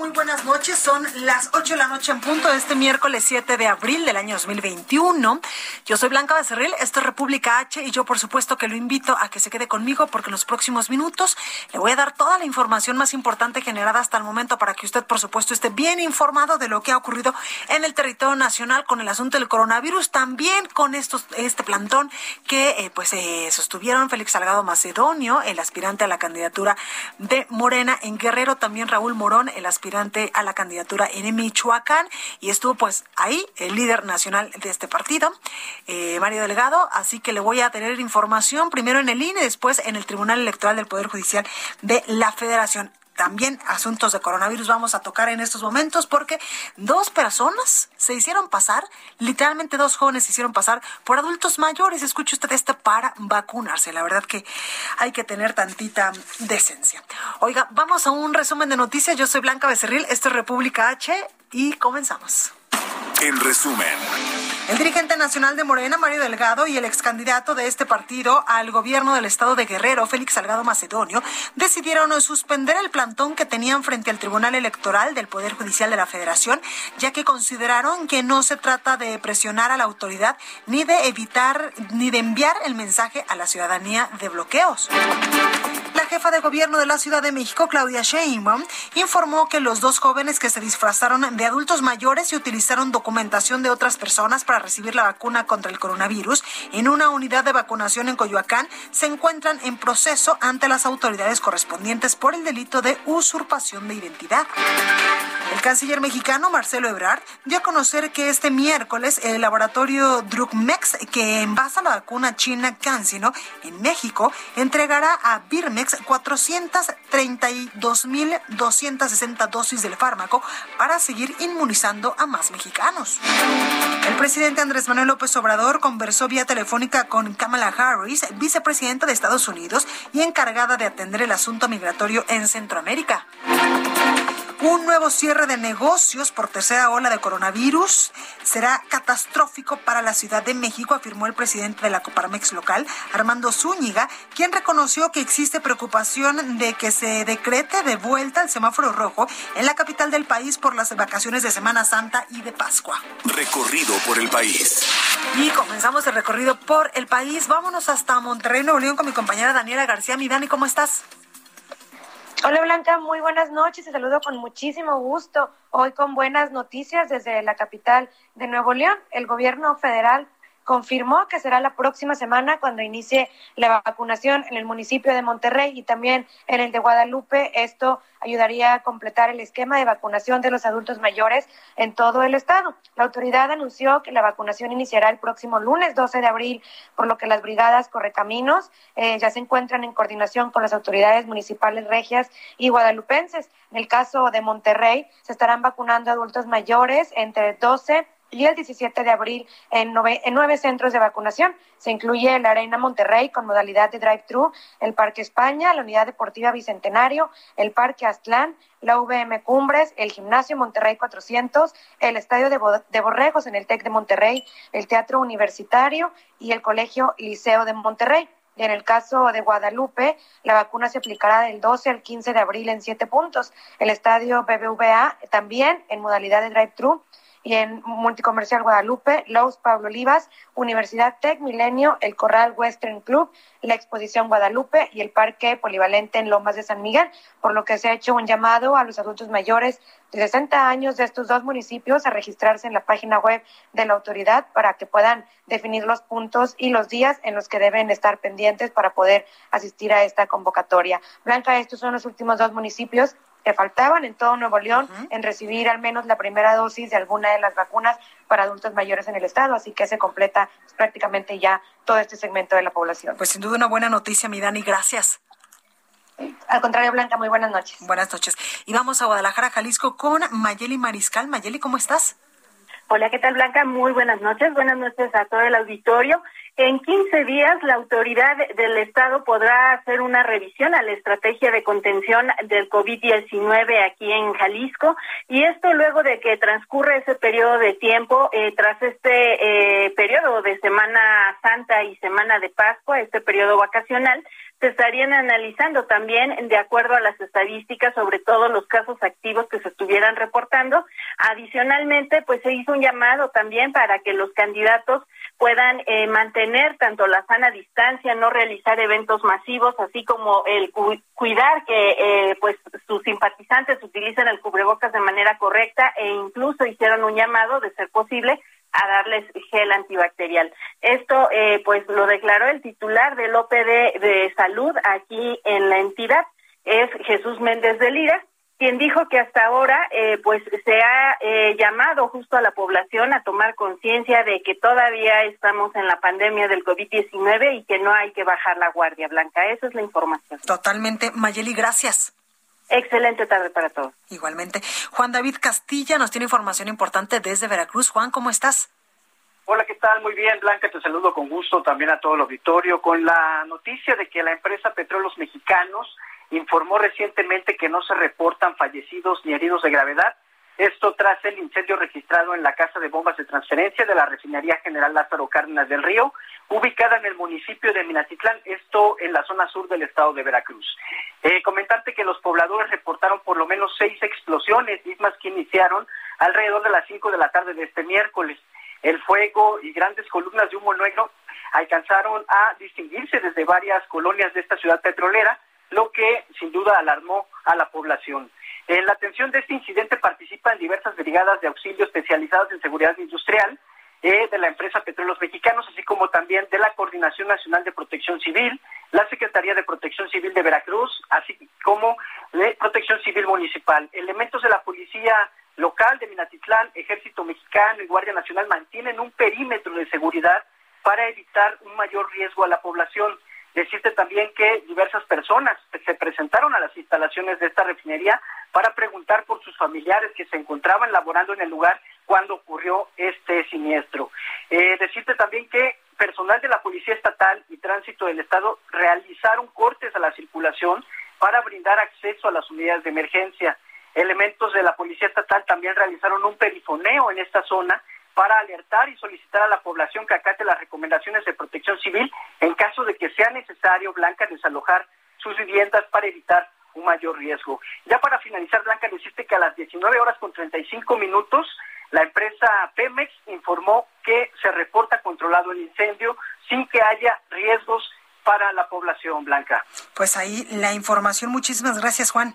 Muy buenas noches. Son las 8 de la noche en punto de este miércoles 7 de abril del año 2021. Yo soy Blanca Becerril, esto es República H y yo por supuesto que lo invito a que se quede conmigo porque en los próximos minutos le voy a dar toda la información más importante generada hasta el momento para que usted por supuesto esté bien informado de lo que ha ocurrido en el territorio nacional con el asunto del coronavirus, también con estos, este plantón que eh, pues eh, sostuvieron Félix Salgado Macedonio, el aspirante a la candidatura de Morena en Guerrero, también Raúl Morón, el aspirante a la candidatura en Michoacán, y estuvo pues ahí el líder nacional de este partido, eh, Mario Delgado, así que le voy a tener información primero en el INE, después en el Tribunal Electoral del Poder Judicial de la Federación también asuntos de coronavirus vamos a tocar en estos momentos porque dos personas se hicieron pasar, literalmente dos jóvenes se hicieron pasar por adultos mayores. Escuche usted esto para vacunarse. La verdad que hay que tener tantita decencia. Oiga, vamos a un resumen de noticias. Yo soy Blanca Becerril, esto es República H y comenzamos. En resumen. El dirigente nacional de Morena, Mario Delgado, y el ex candidato de este partido al gobierno del estado de Guerrero, Félix Salgado Macedonio, decidieron suspender el plantón que tenían frente al Tribunal Electoral del Poder Judicial de la Federación, ya que consideraron que no se trata de presionar a la autoridad ni de evitar ni de enviar el mensaje a la ciudadanía de bloqueos. Jefa de gobierno de la Ciudad de México, Claudia Sheinbaum, informó que los dos jóvenes que se disfrazaron de adultos mayores y utilizaron documentación de otras personas para recibir la vacuna contra el coronavirus en una unidad de vacunación en Coyoacán se encuentran en proceso ante las autoridades correspondientes por el delito de usurpación de identidad. El canciller mexicano Marcelo Ebrard dio a conocer que este miércoles el laboratorio Drugmex, que envasa la vacuna china CanSino en México, entregará a Birmex 432.260 dosis del fármaco para seguir inmunizando a más mexicanos. El presidente Andrés Manuel López Obrador conversó vía telefónica con Kamala Harris, vicepresidenta de Estados Unidos y encargada de atender el asunto migratorio en Centroamérica. Un nuevo cierre de negocios por tercera ola de coronavirus será catastrófico para la Ciudad de México, afirmó el presidente de la Coparmex local, Armando Zúñiga, quien reconoció que existe preocupación de que se decrete de vuelta el semáforo rojo en la capital del país por las vacaciones de Semana Santa y de Pascua. Recorrido por el país. Y comenzamos el recorrido por el país. Vámonos hasta Monterrey, Nuevo León, con mi compañera Daniela García. Mi Dani, ¿cómo estás? Hola Blanca, muy buenas noches. Te saludo con muchísimo gusto. Hoy con buenas noticias desde la capital de Nuevo León. El gobierno federal confirmó que será la próxima semana cuando inicie la vacunación en el municipio de Monterrey y también en el de Guadalupe. Esto ayudaría a completar el esquema de vacunación de los adultos mayores en todo el estado. La autoridad anunció que la vacunación iniciará el próximo lunes 12 de abril, por lo que las brigadas Correcaminos eh, ya se encuentran en coordinación con las autoridades municipales regias y guadalupenses. En el caso de Monterrey, se estarán vacunando adultos mayores entre 12 y el 17 de abril en nueve, en nueve centros de vacunación. Se incluye la Arena Monterrey con modalidad de drive-thru, el Parque España, la Unidad Deportiva Bicentenario, el Parque Aztlán, la VM Cumbres, el Gimnasio Monterrey 400, el Estadio de, de Borregos en el TEC de Monterrey, el Teatro Universitario y el Colegio Liceo de Monterrey. Y en el caso de Guadalupe, la vacuna se aplicará del 12 al 15 de abril en siete puntos. El estadio BBVA también en modalidad de drive-thru y en Multicomercial Guadalupe, Lowe's Pablo Olivas, Universidad Tech Milenio, el Corral Western Club, la Exposición Guadalupe y el Parque Polivalente en Lomas de San Miguel, por lo que se ha hecho un llamado a los adultos mayores de 60 años de estos dos municipios a registrarse en la página web de la autoridad para que puedan definir los puntos y los días en los que deben estar pendientes para poder asistir a esta convocatoria. Blanca, estos son los últimos dos municipios que faltaban en todo Nuevo León en recibir al menos la primera dosis de alguna de las vacunas para adultos mayores en el estado, así que se completa prácticamente ya todo este segmento de la población. Pues sin duda una buena noticia, mi Dani, gracias. Al contrario, Blanca, muy buenas noches. Buenas noches. Y vamos a Guadalajara, Jalisco, con Mayeli Mariscal. Mayeli, ¿cómo estás? Hola, ¿qué tal, Blanca? Muy buenas noches. Buenas noches a todo el auditorio. En 15 días, la autoridad del Estado podrá hacer una revisión a la estrategia de contención del COVID-19 aquí en Jalisco. Y esto luego de que transcurre ese periodo de tiempo, eh, tras este eh, periodo de Semana Santa y Semana de Pascua, este periodo vacacional, se estarían analizando también de acuerdo a las estadísticas sobre todos los casos activos que se estuvieran reportando. Adicionalmente, pues se hizo un llamado también para que los candidatos puedan eh, mantener tanto la sana distancia, no realizar eventos masivos, así como el cuidar que eh, pues sus simpatizantes utilicen el cubrebocas de manera correcta e incluso hicieron un llamado de ser posible a darles gel antibacterial. Esto, eh, pues, lo declaró el titular del OPD de salud aquí en la entidad, es Jesús Méndez de Lira, quien dijo que hasta ahora, eh, pues, se ha eh, llamado justo a la población a tomar conciencia de que todavía estamos en la pandemia del COVID-19 y que no hay que bajar la guardia blanca. Esa es la información. Totalmente. Mayeli, gracias. Excelente tarde para todos. Igualmente. Juan David Castilla nos tiene información importante desde Veracruz. Juan, ¿cómo estás? Hola, ¿qué tal? Muy bien, Blanca, te saludo con gusto también a todo el auditorio con la noticia de que la empresa Petróleos Mexicanos informó recientemente que no se reportan fallecidos ni heridos de gravedad esto tras el incendio registrado en la casa de bombas de transferencia de la refinería General Lázaro Cárdenas del Río, ubicada en el municipio de Minatitlán, esto en la zona sur del estado de Veracruz. Eh, comentarte que los pobladores reportaron por lo menos seis explosiones, mismas que iniciaron alrededor de las cinco de la tarde de este miércoles. El fuego y grandes columnas de humo negro alcanzaron a distinguirse desde varias colonias de esta ciudad petrolera, lo que sin duda alarmó a la población. En la atención de este incidente participan diversas brigadas de auxilio especializadas en seguridad industrial eh, de la empresa Petróleos Mexicanos, así como también de la Coordinación Nacional de Protección Civil, la Secretaría de Protección Civil de Veracruz, así como de Protección Civil Municipal. Elementos de la Policía Local de Minatitlán, Ejército Mexicano y Guardia Nacional mantienen un perímetro de seguridad para evitar un mayor riesgo a la población. Decirte también que diversas personas se presentaron a las instalaciones de esta refinería para preguntar por sus familiares que se encontraban laborando en el lugar cuando ocurrió este siniestro. Eh, decirte también que personal de la Policía Estatal y Tránsito del Estado realizaron cortes a la circulación para brindar acceso a las unidades de emergencia. Elementos de la Policía Estatal también realizaron un perifoneo en esta zona para alertar y solicitar a la población que acate las recomendaciones de protección civil en caso de que sea necesario, Blanca, desalojar sus viviendas para evitar un mayor riesgo. Ya para finalizar, Blanca, decirte que a las 19 horas con 35 minutos, la empresa Pemex informó que se reporta controlado el incendio sin que haya riesgos para la población, Blanca. Pues ahí la información. Muchísimas gracias, Juan.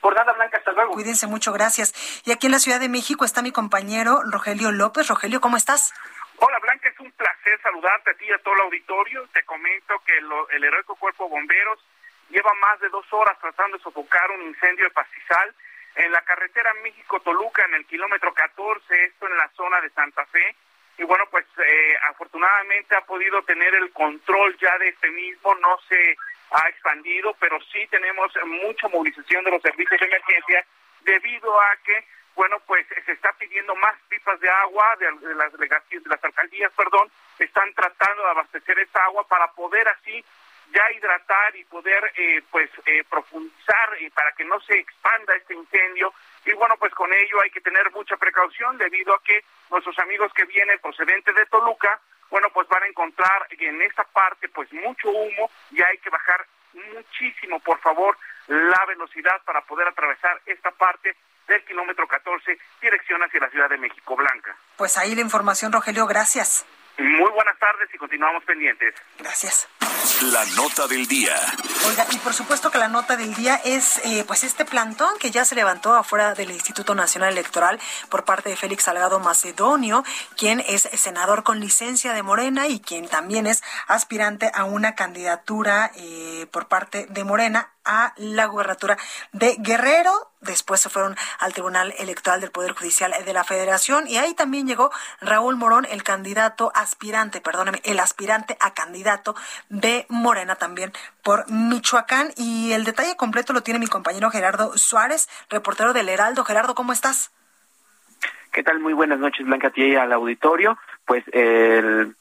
Por nada, Blanca, hasta luego. Cuídense mucho, gracias. Y aquí en la Ciudad de México está mi compañero Rogelio López. Rogelio, ¿cómo estás? Hola, Blanca, es un placer saludarte a ti y a todo el auditorio. Te comento que el heroico Cuerpo Bomberos lleva más de dos horas tratando de sofocar un incendio de pastizal en la carretera México-Toluca, en el kilómetro 14, esto en la zona de Santa Fe. Y bueno, pues eh, afortunadamente ha podido tener el control ya de este mismo, no se ha expandido, pero sí tenemos mucha movilización de los servicios de emergencia debido a que, bueno, pues se está pidiendo más pipas de agua de, las delegaciones, de las alcaldías, perdón, están tratando de abastecer esa agua para poder así ya hidratar y poder eh, pues eh, profundizar y para que no se expanda este incendio. Y bueno pues con ello hay que tener mucha precaución debido a que nuestros amigos que vienen procedentes de Toluca bueno pues van a encontrar en esta parte pues mucho humo y hay que bajar muchísimo por favor la velocidad para poder atravesar esta parte del kilómetro 14, dirección hacia la Ciudad de México Blanca. Pues ahí la información, Rogelio, gracias. Muy buenas tardes y continuamos pendientes. Gracias. La nota del día. Oiga, y por supuesto que la nota del día es eh, pues este plantón que ya se levantó afuera del Instituto Nacional Electoral por parte de Félix Salgado Macedonio, quien es senador con licencia de Morena y quien también es aspirante a una candidatura eh, por parte de Morena a la gubernatura de Guerrero. Después se fueron al Tribunal Electoral del Poder Judicial de la Federación y ahí también llegó Raúl Morón, el candidato aspirante, perdóneme, el aspirante a candidato de Morena también por Michoacán. Y el detalle completo lo tiene mi compañero Gerardo Suárez, reportero del Heraldo. Gerardo, ¿cómo estás? ¿Qué tal? Muy buenas noches, Blanca, a y al auditorio. Pues el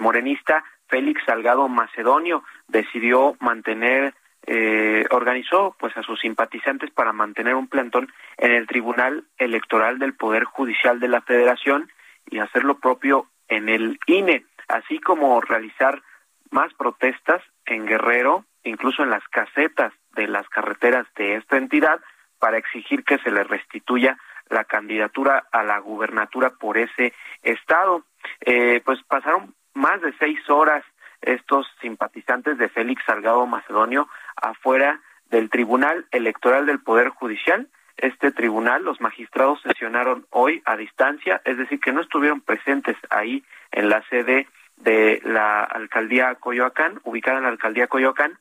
morenista Félix Salgado Macedonio decidió mantener eh, organizó pues a sus simpatizantes para mantener un plantón en el Tribunal Electoral del Poder Judicial de la Federación y hacer lo propio en el INE, así como realizar más protestas en Guerrero, incluso en las casetas de las carreteras de esta entidad, para exigir que se le restituya la candidatura a la gubernatura por ese estado. Eh, pues pasaron más de seis horas estos simpatizantes de Félix Salgado Macedonio afuera del Tribunal Electoral del Poder Judicial. Este tribunal, los magistrados sesionaron hoy a distancia, es decir, que no estuvieron presentes ahí en la sede de la alcaldía Coyoacán, ubicada en la alcaldía Coyoacán,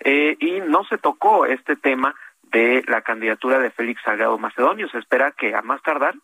eh, y no se tocó este tema de la candidatura de Félix Salgado Macedonio. Se espera que a más tardar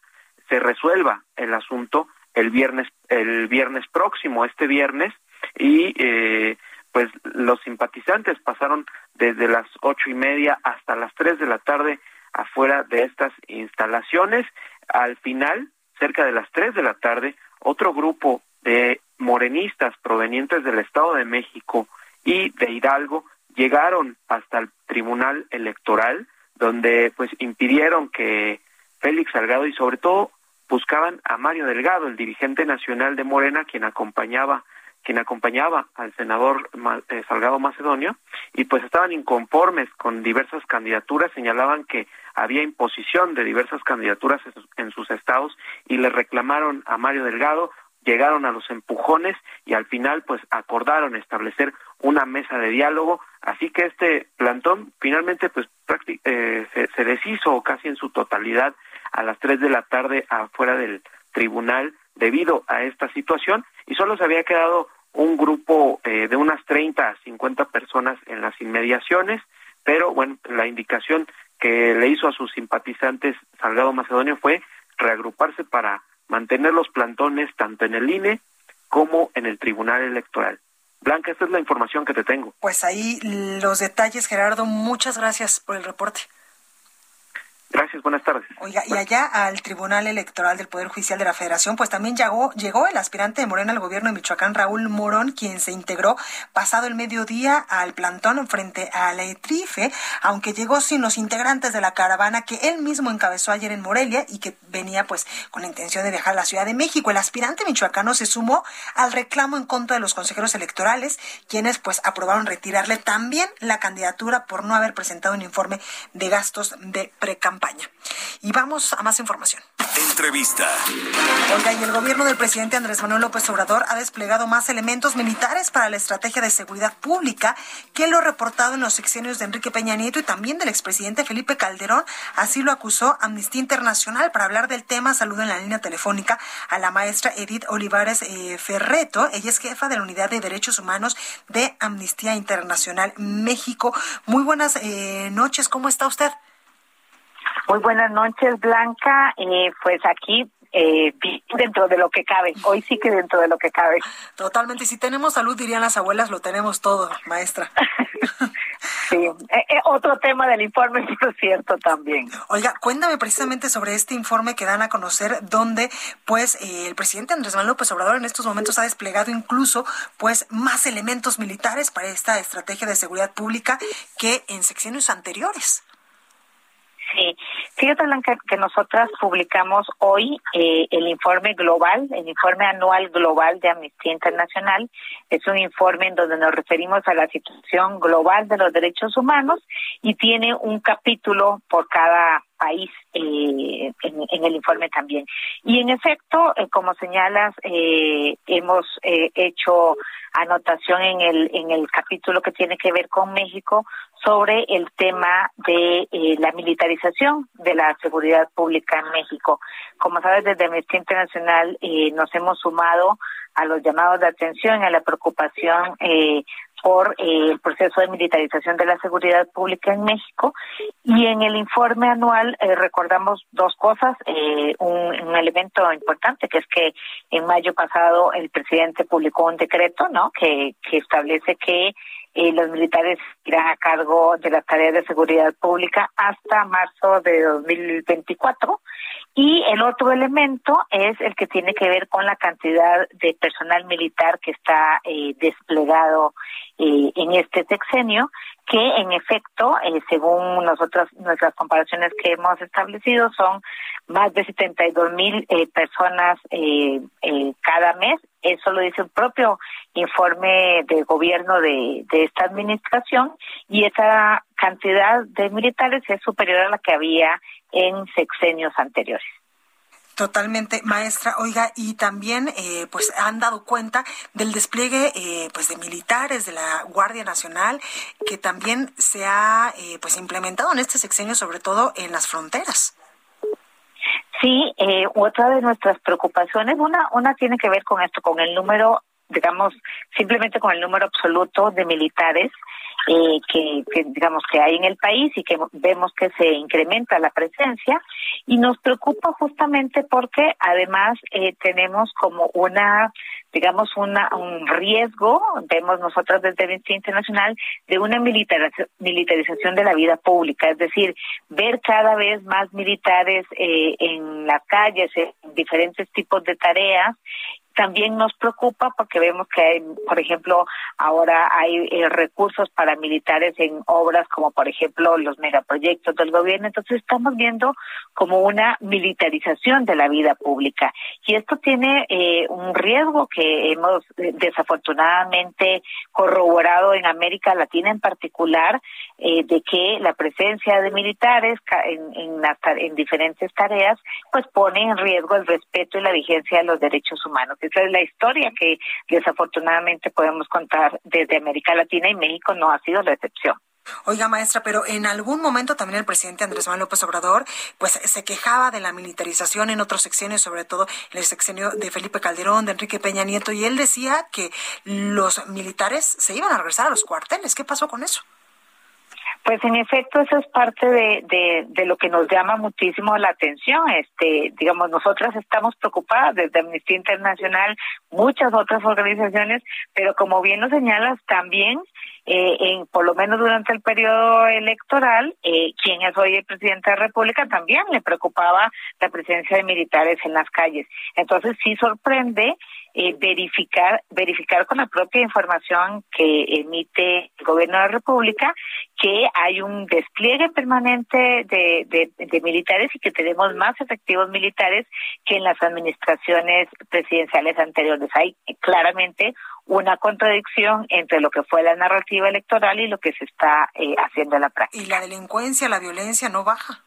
se resuelva el asunto el viernes, el viernes próximo, este viernes, y eh, pues los simpatizantes pasaron desde las ocho y media hasta las tres de la tarde afuera de estas instalaciones. Al final, cerca de las tres de la tarde, otro grupo de morenistas provenientes del Estado de México y de Hidalgo llegaron hasta el Tribunal Electoral, donde pues impidieron que Félix Salgado y sobre todo buscaban a Mario Delgado, el dirigente nacional de Morena, quien acompañaba quien acompañaba al senador eh, Salgado Macedonio, y pues estaban inconformes con diversas candidaturas, señalaban que había imposición de diversas candidaturas en sus estados y le reclamaron a Mario Delgado, llegaron a los empujones y al final pues acordaron establecer una mesa de diálogo, así que este plantón finalmente pues eh, se, se deshizo casi en su totalidad a las tres de la tarde afuera del tribunal debido a esta situación y solo se había quedado un grupo eh, de unas 30 a 50 personas en las inmediaciones, pero bueno, la indicación que le hizo a sus simpatizantes Salgado Macedonio fue reagruparse para mantener los plantones tanto en el INE como en el Tribunal Electoral. Blanca, esta es la información que te tengo. Pues ahí los detalles, Gerardo. Muchas gracias por el reporte. Gracias, buenas tardes. Oiga, y allá al Tribunal Electoral del Poder Judicial de la Federación, pues también llegó, llegó el aspirante de Morena al gobierno de Michoacán, Raúl Morón, quien se integró pasado el mediodía al plantón frente a la ETRIFE, aunque llegó sin los integrantes de la caravana que él mismo encabezó ayer en Morelia y que venía pues con la intención de viajar a la Ciudad de México. El aspirante michoacano se sumó al reclamo en contra de los consejeros electorales, quienes pues aprobaron retirarle también la candidatura por no haber presentado un informe de gastos de precampaña. Y vamos a más información. Entrevista. Oiga, y el gobierno del presidente Andrés Manuel López Obrador ha desplegado más elementos militares para la estrategia de seguridad pública que lo reportado en los sexenios de Enrique Peña Nieto y también del expresidente Felipe Calderón. Así lo acusó Amnistía Internacional. Para hablar del tema, saludo en la línea telefónica a la maestra Edith Olivares eh, Ferreto. Ella es jefa de la Unidad de Derechos Humanos de Amnistía Internacional México. Muy buenas eh, noches, ¿cómo está usted? Muy buenas noches, Blanca. Eh, pues aquí eh, dentro de lo que cabe. Hoy sí que dentro de lo que cabe. Totalmente. Si tenemos salud, dirían las abuelas, lo tenemos todo, maestra. sí, eh, eh, otro tema del informe, por cierto, también. Oiga, cuéntame precisamente sobre este informe que dan a conocer, donde pues el presidente Andrés Manuel López Obrador en estos momentos ha desplegado incluso pues más elementos militares para esta estrategia de seguridad pública que en secciones anteriores. Sí, fíjate Blanca que nosotras publicamos hoy eh, el informe global, el informe anual global de Amnistía Internacional. Es un informe en donde nos referimos a la situación global de los derechos humanos y tiene un capítulo por cada país eh, en, el informe también. Y en efecto, eh, como señalas, eh, hemos hecho anotación en el, en el capítulo que tiene que ver con México sobre el tema de la militarización de la seguridad pública en México. Como sabes, desde Amnistía Internacional nos hemos sumado a los llamados de atención, a la preocupación eh, por eh, el proceso de militarización de la seguridad pública en México. Y en el informe anual eh, recordamos dos cosas. Eh, un, elemento importante que es que en mayo pasado el presidente publicó un decreto, ¿no? Que, que establece que los militares irán a cargo de las tareas de seguridad pública hasta marzo de 2024 y el otro elemento es el que tiene que ver con la cantidad de personal militar que está eh, desplegado eh, en este sexenio, que en efecto, eh, según nosotras, nuestras comparaciones que hemos establecido, son más de 72 mil personas cada mes. Eso lo dice un propio informe de gobierno de, de esta administración y esa cantidad de militares es superior a la que había en sexenios anteriores. Totalmente, maestra. Oiga, y también, eh, pues, han dado cuenta del despliegue, eh, pues, de militares de la Guardia Nacional, que también se ha, eh, pues, implementado en este sexenio, sobre todo en las fronteras. Sí, eh, otra de nuestras preocupaciones, una, una tiene que ver con esto, con el número, digamos, simplemente con el número absoluto de militares eh, que, digamos que hay en el país y que vemos que se incrementa la presencia. Y nos preocupa justamente porque además eh, tenemos como una digamos una un riesgo vemos nosotros desde Instituto Internacional de una militarización de la vida pública. Es decir ver cada vez más militares eh, en las calles en diferentes tipos de tareas también nos preocupa porque vemos que, hay, por ejemplo, ahora hay eh, recursos paramilitares en obras como, por ejemplo, los megaproyectos del gobierno. Entonces estamos viendo como una militarización de la vida pública. Y esto tiene eh, un riesgo que hemos eh, desafortunadamente corroborado en América Latina en particular, de que la presencia de militares en, en, en diferentes tareas pues pone en riesgo el respeto y la vigencia de los derechos humanos. Esa es la historia que desafortunadamente podemos contar desde América Latina y México no ha sido la excepción. Oiga, maestra, pero en algún momento también el presidente Andrés Manuel López Obrador, pues se quejaba de la militarización en otros sexenios, sobre todo en el sexenio de Felipe Calderón, de Enrique Peña Nieto, y él decía que los militares se iban a regresar a los cuarteles. ¿Qué pasó con eso? Pues en efecto eso es parte de, de, lo que nos llama muchísimo la atención. Este, digamos, nosotras estamos preocupadas desde Amnistía Internacional, muchas otras organizaciones, pero como bien lo señalas también, eh, en, por lo menos durante el periodo electoral, eh, quien es hoy el presidente de la República también le preocupaba la presencia de militares en las calles. Entonces sí sorprende eh, verificar verificar con la propia información que emite el gobierno de la República que hay un despliegue permanente de, de, militares y que tenemos más efectivos militares que en las administraciones presidenciales anteriores. Hay claramente una contradicción entre lo que fue la narrativa electoral y lo que se está eh, haciendo en la práctica. Y la delincuencia, la violencia no baja.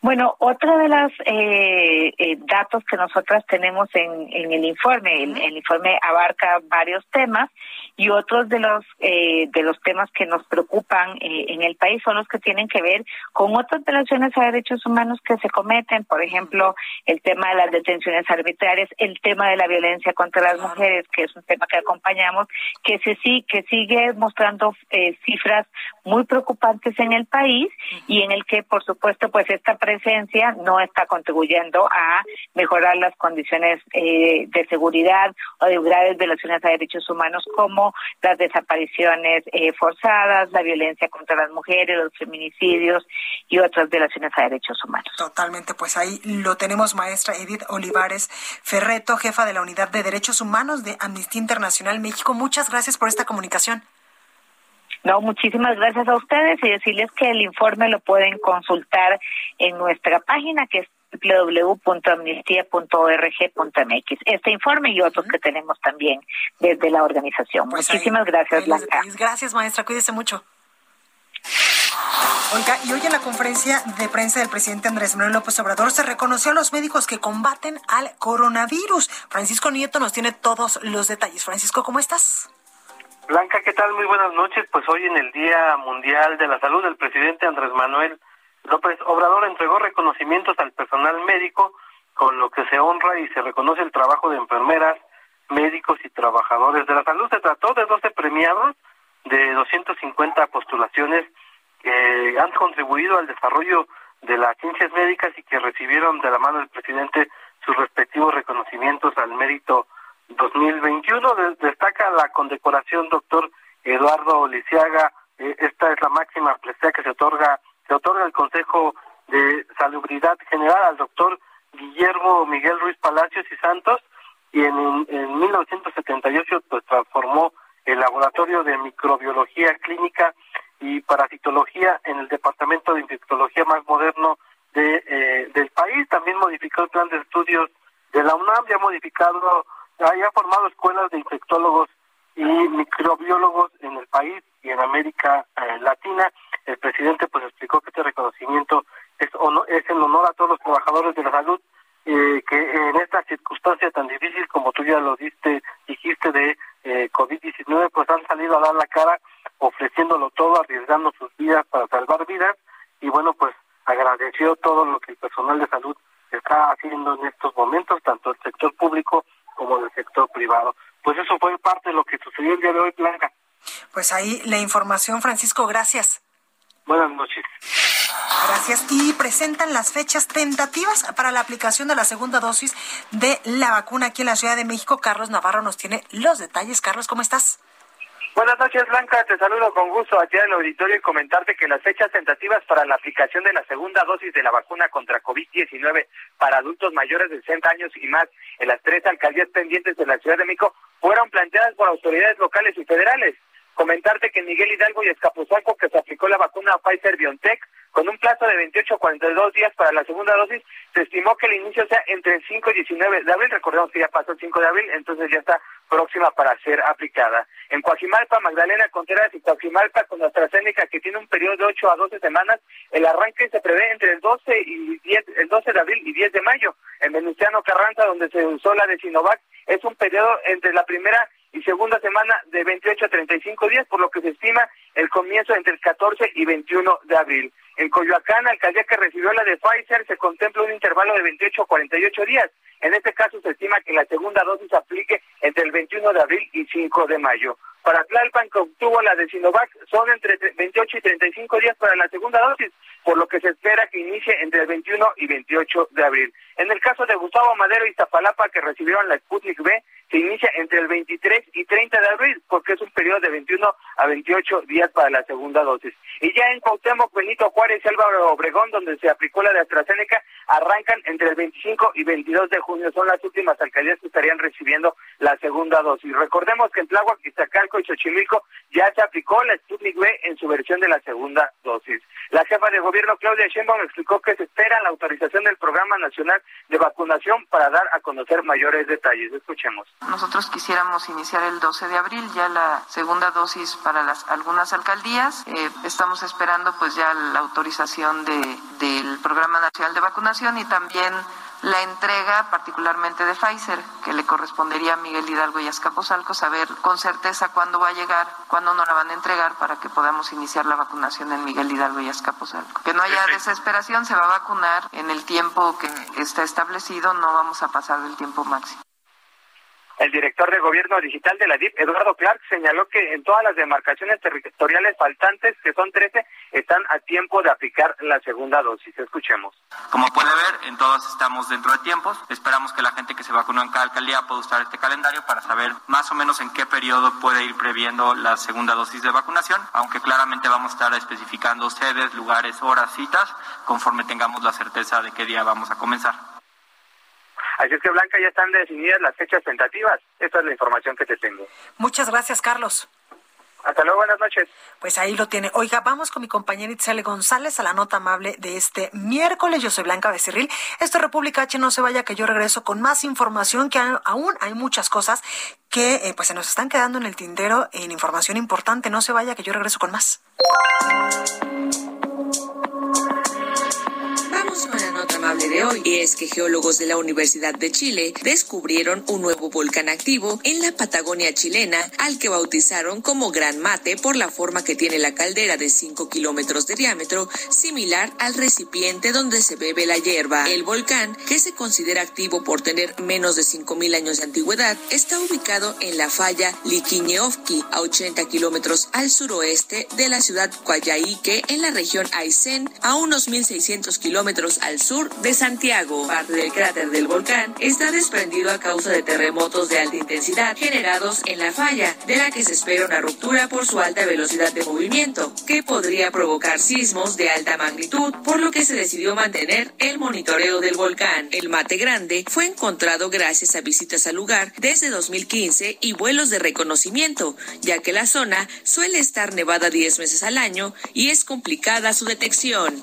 Bueno, otra de los eh, eh, datos que nosotras tenemos en, en el informe, el, informe abarca varios temas y otros de los eh, de los temas que nos preocupan eh, en el país son los que tienen que ver con otras violaciones a derechos humanos que se cometen, por ejemplo, el tema de las detenciones arbitrarias, el tema de la violencia contra las mujeres, que es un tema que acompañamos, que se sí que sigue mostrando eh, cifras muy preocupantes en el país y en el que, por supuesto, pues esta presencia no está contribuyendo a mejorar las condiciones eh, de seguridad o de graves violaciones a derechos humanos como las desapariciones eh, forzadas, la violencia contra las mujeres, los feminicidios y otras violaciones a derechos humanos. Totalmente, pues ahí lo tenemos, maestra Edith Olivares Ferreto, jefa de la Unidad de Derechos Humanos de Amnistía Internacional México. Muchas gracias por esta comunicación. No, muchísimas gracias a ustedes y decirles que el informe lo pueden consultar en nuestra página que es www.amnistía.org.mx. Este informe y otros que tenemos también desde la organización. Pues Muchísimas gracias, Blanca. Gracias, maestra. Cuídese mucho. Oiga, y hoy en la conferencia de prensa del presidente Andrés Manuel López Obrador se reconoció a los médicos que combaten al coronavirus. Francisco Nieto nos tiene todos los detalles. Francisco, ¿cómo estás? Blanca, ¿qué tal? Muy buenas noches. Pues hoy en el Día Mundial de la Salud, el presidente Andrés Manuel López Obrador entregó reconocimientos al personal médico, con lo que se honra y se reconoce el trabajo de enfermeras, médicos y trabajadores de la salud. Se trató de 12 premiados de 250 postulaciones que han contribuido al desarrollo de las ciencias médicas y que recibieron de la mano del presidente sus respectivos reconocimientos al mérito 2021. destaca la condecoración doctor Eduardo Lisiaga. Eh, esta es la máxima presea que se otorga se otorga el Consejo de Salubridad General al doctor Guillermo Miguel Ruiz Palacios y Santos y en, en 1978 pues transformó el laboratorio de microbiología clínica y parasitología en el departamento de infectología más moderno de, eh, del país. También modificó el plan de estudios de la UNAM, ya ha modificado, ha formado escuelas de infectólogos y microbiólogos en el país y en América eh, Latina. El presidente pues explicó que este reconocimiento es, es en honor a todos los trabajadores de la salud eh, que en esta circunstancia tan difícil como tú ya lo diste, dijiste de eh, COVID-19, pues han salido a dar la cara ofreciéndolo todo, arriesgando sus vidas para salvar vidas y bueno, pues agradeció todo lo que el personal de salud está haciendo en estos momentos, tanto el sector público como del sector privado. Pues eso fue parte de lo que sucedió el día de hoy, Blanca. Pues ahí la información, Francisco, gracias. Buenas noches. Gracias. Y presentan las fechas tentativas para la aplicación de la segunda dosis de la vacuna aquí en la Ciudad de México. Carlos Navarro nos tiene los detalles. Carlos, ¿cómo estás? Buenas noches, Blanca. Te saludo con gusto aquí el auditorio y comentarte que las fechas tentativas para la aplicación de la segunda dosis de la vacuna contra COVID-19 para adultos mayores de 60 años y más en las tres alcaldías pendientes de la Ciudad de México fueron planteadas por autoridades locales y federales. Comentarte que Miguel Hidalgo y Escapuzalco, que se aplicó la vacuna Pfizer BioNTech, con un plazo de 28 a 42 días para la segunda dosis, se estimó que el inicio sea entre el 5 y 19 de abril. Recordemos que ya pasó el 5 de abril, entonces ya está próxima para ser aplicada. En Coajimalpa, Magdalena Contreras y Coajimalpa con AstraZeneca, que tiene un periodo de 8 a 12 semanas, el arranque se prevé entre el 12 y 10, el 12 de abril y 10 de mayo. En Venustiano Carranza, donde se usó la de Sinovac, es un periodo entre la primera y segunda semana de 28 a 35 días, por lo que se estima el comienzo entre el 14 y 21 de abril. En Coyoacán, alcaldía que recibió la de Pfizer, se contempla un intervalo de 28 a 48 días. En este caso se estima que la segunda dosis aplique entre el 21 de abril y 5 de mayo. Para Tlalpan, que obtuvo la de Sinovac, son entre 28 y 35 días para la segunda dosis, por lo que se espera que inicie entre el 21 y 28 de abril. En el caso de Gustavo Madero y Zapalapa, que recibieron la Sputnik B, se inicia entre el 23 y 30 de abril, porque es un periodo de 21 a 28 días para la segunda dosis. Y ya en Cuauhtémoc, Benito Juárez y Álvaro Obregón, donde se aplicó la de AstraZeneca, arrancan entre el 25 y 22 de junio. Son las últimas alcaldías que estarían recibiendo la segunda dosis. Recordemos que en Tláhuac, Iztacalco y Xochimilco ya se aplicó la Sputnik B en su versión de la segunda dosis. La jefa de gobierno, Claudia Sheinbaum, explicó que se espera la autorización del Programa Nacional de Vacunación para dar a conocer mayores detalles. Escuchemos. Nosotros quisiéramos iniciar el 12 de abril ya la segunda dosis para las algunas alcaldías. Eh, estamos esperando pues ya la autorización de, del Programa Nacional de Vacunación y también la entrega particularmente de Pfizer, que le correspondería a Miguel Hidalgo y a Escaposalco saber con certeza cuándo va a llegar, cuándo nos la van a entregar para que podamos iniciar la vacunación en Miguel Hidalgo y Escaposalco. Que no haya desesperación, se va a vacunar en el tiempo que está establecido, no vamos a pasar del tiempo máximo. El director de Gobierno Digital de la DIP, Eduardo Clark, señaló que en todas las demarcaciones territoriales faltantes, que son 13, están a tiempo de aplicar la segunda dosis. Escuchemos. Como puede ver, en todas estamos dentro de tiempos. Esperamos que la gente que se vacunó en cada alcaldía pueda usar este calendario para saber más o menos en qué periodo puede ir previendo la segunda dosis de vacunación, aunque claramente vamos a estar especificando sedes, lugares, horas, citas, conforme tengamos la certeza de qué día vamos a comenzar. Así es que, Blanca, ya están definidas las fechas tentativas. Esta es la información que te tengo. Muchas gracias, Carlos. Hasta luego, buenas noches. Pues ahí lo tiene. Oiga, vamos con mi compañera Itzale González a la nota amable de este miércoles. Yo soy Blanca Becerril. Esto es República H. No se vaya, que yo regreso con más información, que aún hay muchas cosas que eh, pues se nos están quedando en el tintero en información importante. No se vaya, que yo regreso con más. Y es que geólogos de la Universidad de Chile descubrieron un nuevo volcán activo en la Patagonia chilena, al que bautizaron como Gran Mate por la forma que tiene la caldera de 5 kilómetros de diámetro, similar al recipiente donde se bebe la hierba. El volcán, que se considera activo por tener menos de 5.000 años de antigüedad, está ubicado en la falla Liquiñeovki, a 80 kilómetros al suroeste de la ciudad Coyhaique, en la región Aysén, a unos 1.600 kilómetros al sur de Santiago. Parte del cráter del volcán está desprendido a causa de terremotos de alta intensidad generados en la falla, de la que se espera una ruptura por su alta velocidad de movimiento, que podría provocar sismos de alta magnitud, por lo que se decidió mantener el monitoreo del volcán. El mate grande fue encontrado gracias a visitas al lugar desde 2015 y vuelos de reconocimiento, ya que la zona suele estar nevada 10 meses al año y es complicada su detección.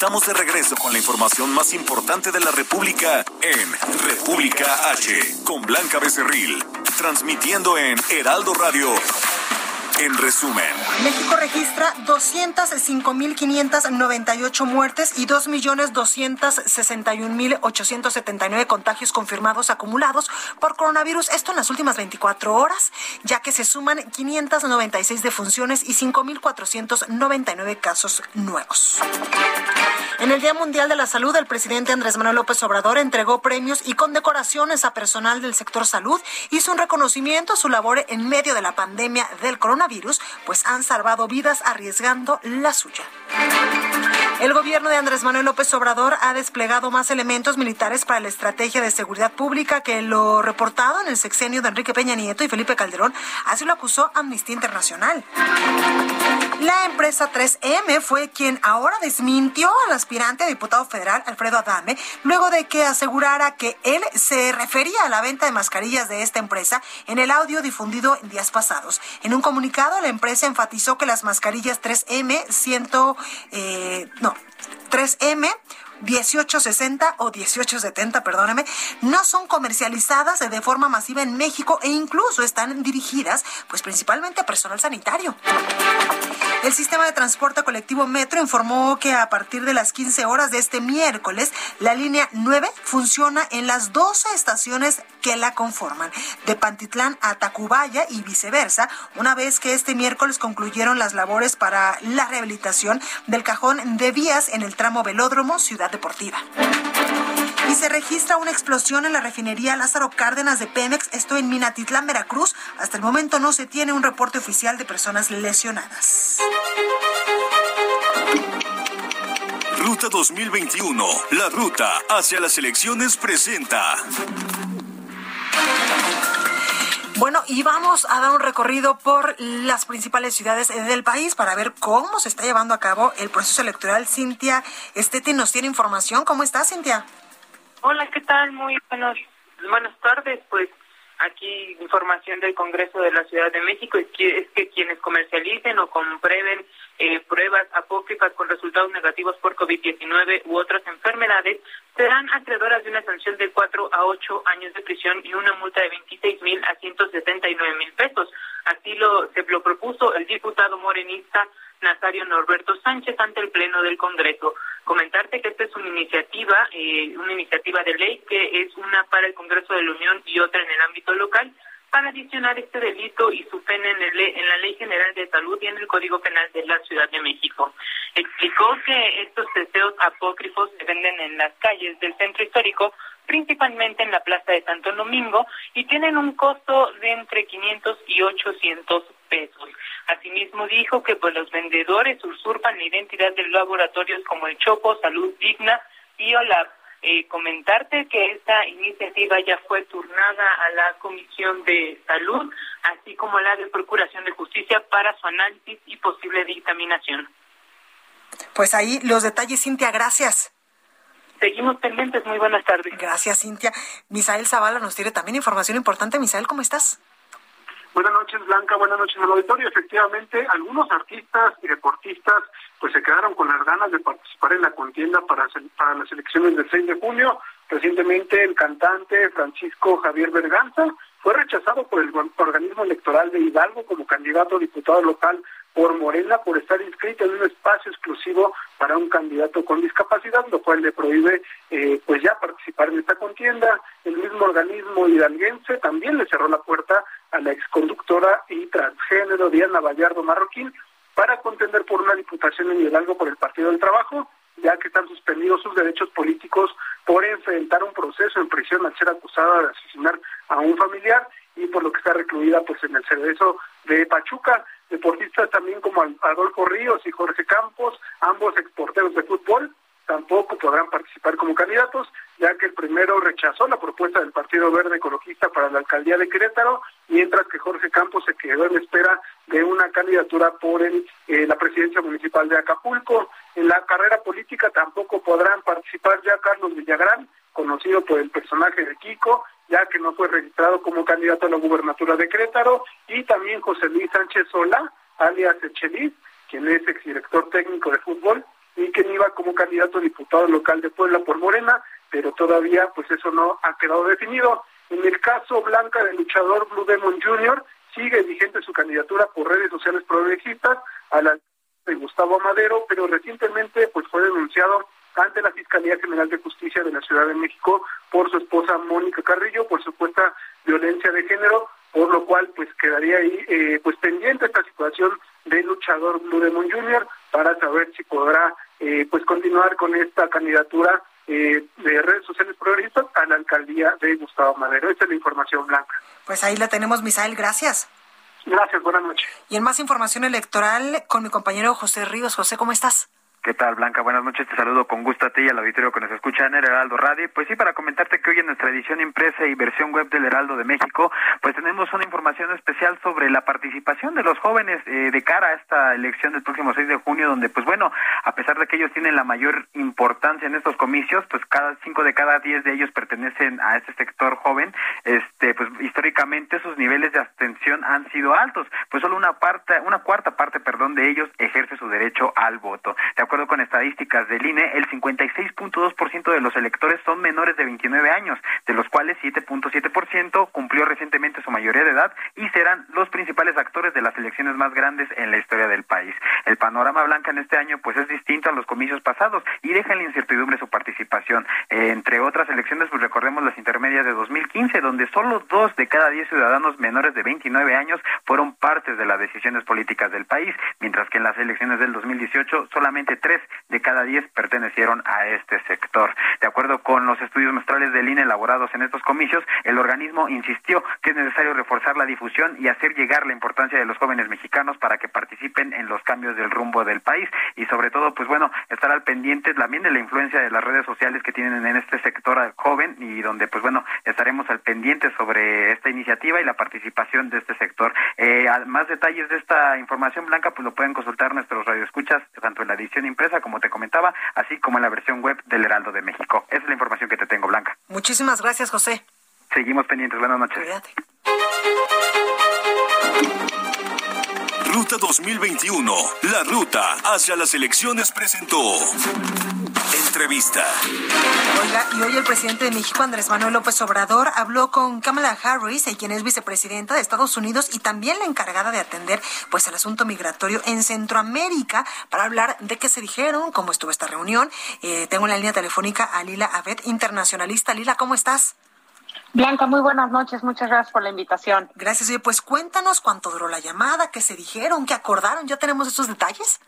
Estamos de regreso con la información más importante de la República en República H, con Blanca Becerril, transmitiendo en Heraldo Radio. En resumen, México registra 205.598 muertes y 2.261.879 contagios confirmados acumulados por coronavirus. Esto en las últimas 24 horas, ya que se suman 596 defunciones y 5.499 casos nuevos. En el Día Mundial de la Salud, el presidente Andrés Manuel López Obrador entregó premios y condecoraciones a personal del sector salud. Hizo un reconocimiento a su labor en medio de la pandemia del coronavirus pues han salvado vidas arriesgando la suya. El gobierno de Andrés Manuel López Obrador ha desplegado más elementos militares para la estrategia de seguridad pública que lo reportado en el sexenio de Enrique Peña Nieto y Felipe Calderón. Así lo acusó Amnistía Internacional. La empresa 3M fue quien ahora desmintió al aspirante diputado federal Alfredo Adame luego de que asegurara que él se refería a la venta de mascarillas de esta empresa en el audio difundido en días pasados. En un comunicado, la empresa enfatizó que las mascarillas 3M 100, eh, no, 3M 1860 o 1870, perdóname, no son comercializadas de forma masiva en México e incluso están dirigidas pues principalmente a personal sanitario. El sistema de transporte colectivo Metro informó que a partir de las 15 horas de este miércoles, la línea 9 funciona en las 12 estaciones que la conforman, de Pantitlán a Tacubaya y viceversa, una vez que este miércoles concluyeron las labores para la rehabilitación del cajón de vías en el tramo Velódromo Ciudad Deportiva. Y se registra una explosión en la refinería Lázaro Cárdenas de Pemex, esto en Minatitlán, Veracruz. Hasta el momento no se tiene un reporte oficial de personas lesionadas. Ruta 2021, la ruta hacia las elecciones presenta. Bueno, y vamos a dar un recorrido por las principales ciudades del país para ver cómo se está llevando a cabo el proceso electoral. Cintia Esteti nos tiene información. ¿Cómo estás, Cintia? Hola, ¿qué tal? Muy buenos, buenas tardes. Pues aquí información del Congreso de la Ciudad de México es que, es que quienes comercialicen o comprueben eh, pruebas apócrifas con resultados negativos por COVID-19 u otras enfermedades serán acreedoras de una sanción de cuatro a ocho años de prisión y una multa de 26 mil a 179 mil pesos. Así lo, se lo propuso el diputado morenista Nazario Norberto Sánchez ante el Pleno del Congreso. Comentarte que esta es una iniciativa, eh, una iniciativa de ley que es una para el Congreso de la Unión y otra en el ámbito local para adicionar este delito y su pena en, el, en la Ley General de Salud y en el Código Penal de la Ciudad de México. Explicó que estos deseos apócrifos se venden en las calles del centro histórico, principalmente en la Plaza de Santo Domingo, y tienen un costo de entre 500 y 800 pesos. Asimismo dijo que pues los vendedores usurpan la identidad de laboratorios como el Chopo, Salud Digna y OLAP eh, comentarte que esta iniciativa ya fue turnada a la Comisión de Salud, así como a la de Procuración de Justicia para su análisis y posible dictaminación. Pues ahí los detalles, Cintia, gracias. Seguimos pendientes. Muy buenas tardes. Gracias, Cintia. Misael Zavala nos tiene también información importante. Misael, ¿cómo estás? Buenas noches, Blanca. Buenas noches al auditorio. Efectivamente, algunos artistas y deportistas pues se quedaron con las ganas de participar en la contienda para, para las elecciones del 6 de junio. Recientemente, el cantante Francisco Javier Berganza fue rechazado por el organismo electoral de Hidalgo como candidato a diputado local por Morena por estar inscrito en un espacio exclusivo para un candidato con discapacidad, lo cual le prohíbe eh, pues ya participar en esta contienda. El mismo organismo hidalguense también le cerró la puerta a la exconductora y transgénero Diana Vallardo Marroquín para contender por una diputación en Hidalgo por el Partido del Trabajo, ya que están suspendidos sus derechos políticos por enfrentar un proceso en prisión al ser acusada de asesinar a un familiar y por lo que está recluida pues en el servicio de Pachuca. Deportistas también como Adolfo Ríos y Jorge Campos, ambos exporteros de fútbol, tampoco podrán participar como candidatos, ya que el primero rechazó la propuesta del Partido Verde Ecologista para la alcaldía de Querétaro, mientras que Jorge Campos se quedó en espera de una candidatura por el, eh, la presidencia municipal de Acapulco. En la carrera política tampoco podrán participar ya Carlos Villagrán, conocido por el personaje de Kiko, ya que no fue registrado como candidato a la gubernatura de Querétaro, y también José Luis Sánchez Sola, alias Echelis, quien es exdirector técnico de fútbol y quien iba como candidato a diputado local de Puebla por Morena, pero todavía pues eso no ha quedado definido. En el caso Blanca del luchador Blue Demon Jr., sigue vigente su candidatura por redes sociales progresistas a la de Gustavo Madero, pero recientemente pues fue denunciado ante la Fiscalía General de Justicia de la Ciudad de México por su esposa Mónica Carrillo por supuesta violencia de género, por lo cual pues quedaría ahí eh, pues pendiente esta situación del luchador Blue Demon Jr. para saber si podrá eh, pues continuar con esta candidatura eh, de redes sociales progresistas a la alcaldía de Gustavo Madero. Esta es la información blanca. Pues ahí la tenemos, Misael, gracias. Gracias, buenas noches. Y en más información electoral con mi compañero José Ríos. José, ¿cómo estás? ¿Qué tal, Blanca? Buenas noches, te saludo con gusto a ti y al auditorio que nos escucha en el Heraldo Radio. Pues sí, para comentarte que hoy en nuestra edición impresa y versión web del Heraldo de México, pues tenemos una información especial sobre la participación de los jóvenes eh, de cara a esta elección del próximo 6 de junio, donde, pues bueno, a pesar de que ellos tienen la mayor importancia en estos comicios, pues cada cinco de cada diez de ellos pertenecen a este sector joven, este, pues históricamente sus niveles de abstención han sido altos, pues solo una parte, una cuarta parte, perdón, de ellos ejerce su derecho al voto. De acuerdo con estadísticas del INE, el 56.2% de los electores son menores de 29 años, de los cuales 7.7% cumplió recientemente su mayoría de edad y serán los principales actores de las elecciones más grandes en la historia del país. El panorama blanca en este año pues es distinto a los comicios pasados y deja en la incertidumbre su participación. Entre otras elecciones, pues recordemos las intermedias de 2015, donde solo dos de cada diez ciudadanos menores de 29 años fueron partes de las decisiones políticas del país, mientras que en las elecciones del 2018 solamente tres de cada diez pertenecieron a este sector. De acuerdo con los estudios muestrales del INE elaborados en estos comicios, el organismo insistió que es necesario reforzar la difusión y hacer llegar la importancia de los jóvenes mexicanos para que participen en los cambios del rumbo del país y sobre todo, pues bueno, estar al pendiente también de la influencia de las redes sociales que tienen en este sector joven y donde, pues bueno, estaremos al pendiente sobre esta iniciativa y la participación de este sector. Eh, más detalles de esta información blanca, pues lo pueden consultar nuestros radioescuchas, tanto en la edición impresa, como te comentaba, así como en la versión web del Heraldo de México. Esa es la información que te tengo, Blanca. Muchísimas gracias, José. Seguimos pendientes. Buenas noches. Ruta 2021, la ruta hacia las elecciones presentó. Entrevista. Oiga, y hoy el presidente de México, Andrés Manuel López Obrador, habló con Kamala Harris, eh, quien es vicepresidenta de Estados Unidos y también la encargada de atender pues el asunto migratorio en Centroamérica para hablar de qué se dijeron, cómo estuvo esta reunión. Eh, tengo en la línea telefónica a Lila Abed, internacionalista. Lila, ¿cómo estás? Blanca, muy buenas noches. Muchas gracias por la invitación. Gracias. Oye, pues cuéntanos cuánto duró la llamada, qué se dijeron, qué acordaron. ¿Ya tenemos esos detalles?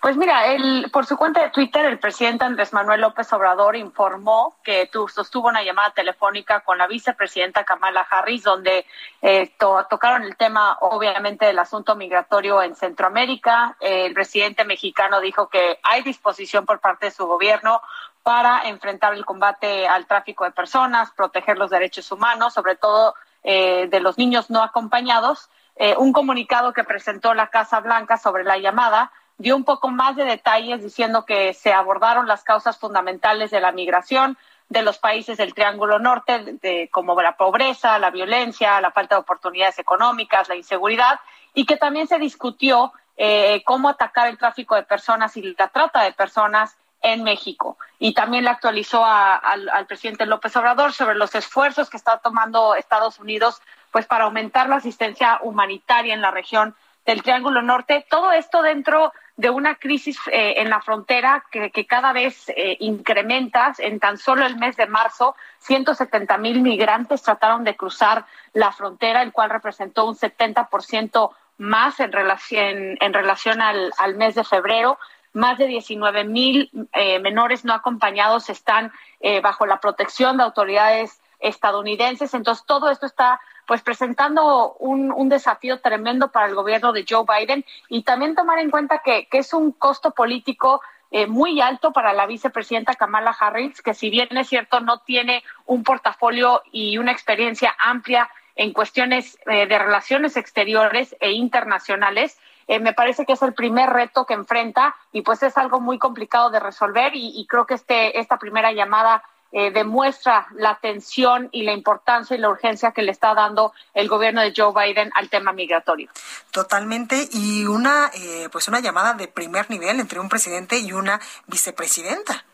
Pues mira, el, por su cuenta de Twitter, el presidente Andrés Manuel López Obrador informó que tu, sostuvo una llamada telefónica con la vicepresidenta Kamala Harris, donde eh, tocaron el tema, obviamente, del asunto migratorio en Centroamérica. el presidente mexicano dijo que hay disposición por parte de su gobierno para enfrentar el combate al tráfico de personas, proteger los derechos humanos, sobre todo eh, de los niños no acompañados. Eh, un comunicado que presentó la Casa Blanca sobre la llamada dio un poco más de detalles diciendo que se abordaron las causas fundamentales de la migración de los países del Triángulo Norte, como la pobreza, la violencia, la falta de oportunidades económicas, la inseguridad, y que también se discutió eh, cómo atacar el tráfico de personas y la trata de personas en México. Y también le actualizó al, presidente López Obrador sobre los esfuerzos que está tomando Estados Unidos pues para aumentar la asistencia humanitaria en la región del Triángulo Norte. Todo esto dentro de una crisis eh, en la frontera que, cada vez eh, incrementa. En tan solo el mes de marzo, 170 mil migrantes trataron de cruzar la frontera, el cual representó un 70% más en relación, en relación al, al mes de febrero más de 19 mil eh, menores no acompañados están eh, bajo la protección de autoridades estadounidenses. Entonces, todo esto está pues presentando un, desafío tremendo para el gobierno de Joe Biden y también tomar en cuenta que, es un costo político eh, muy alto para la vicepresidenta Kamala Harris, que si bien es cierto no tiene un portafolio y una experiencia amplia en cuestiones de relaciones exteriores e internacionales, eh, me parece que es el primer reto que enfrenta y pues es algo muy complicado de resolver y, creo que este, esta primera llamada eh, demuestra la atención y la importancia y la urgencia que le está dando el gobierno de Joe Biden al tema migratorio. Totalmente y una eh, pues una llamada de primer nivel entre un presidente y una vicepresidenta.